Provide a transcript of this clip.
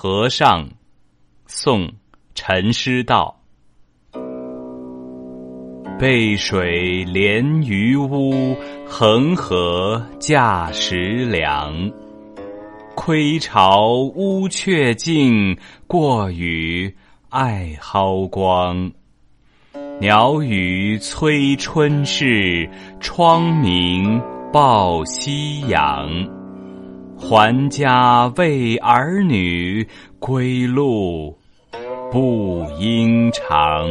和尚，宋，陈师道。背水连渔屋，横河架石梁。窥巢乌鹊静，过雨爱蒿光。鸟语催春事，窗明报夕阳。还家为儿女，归路不应长。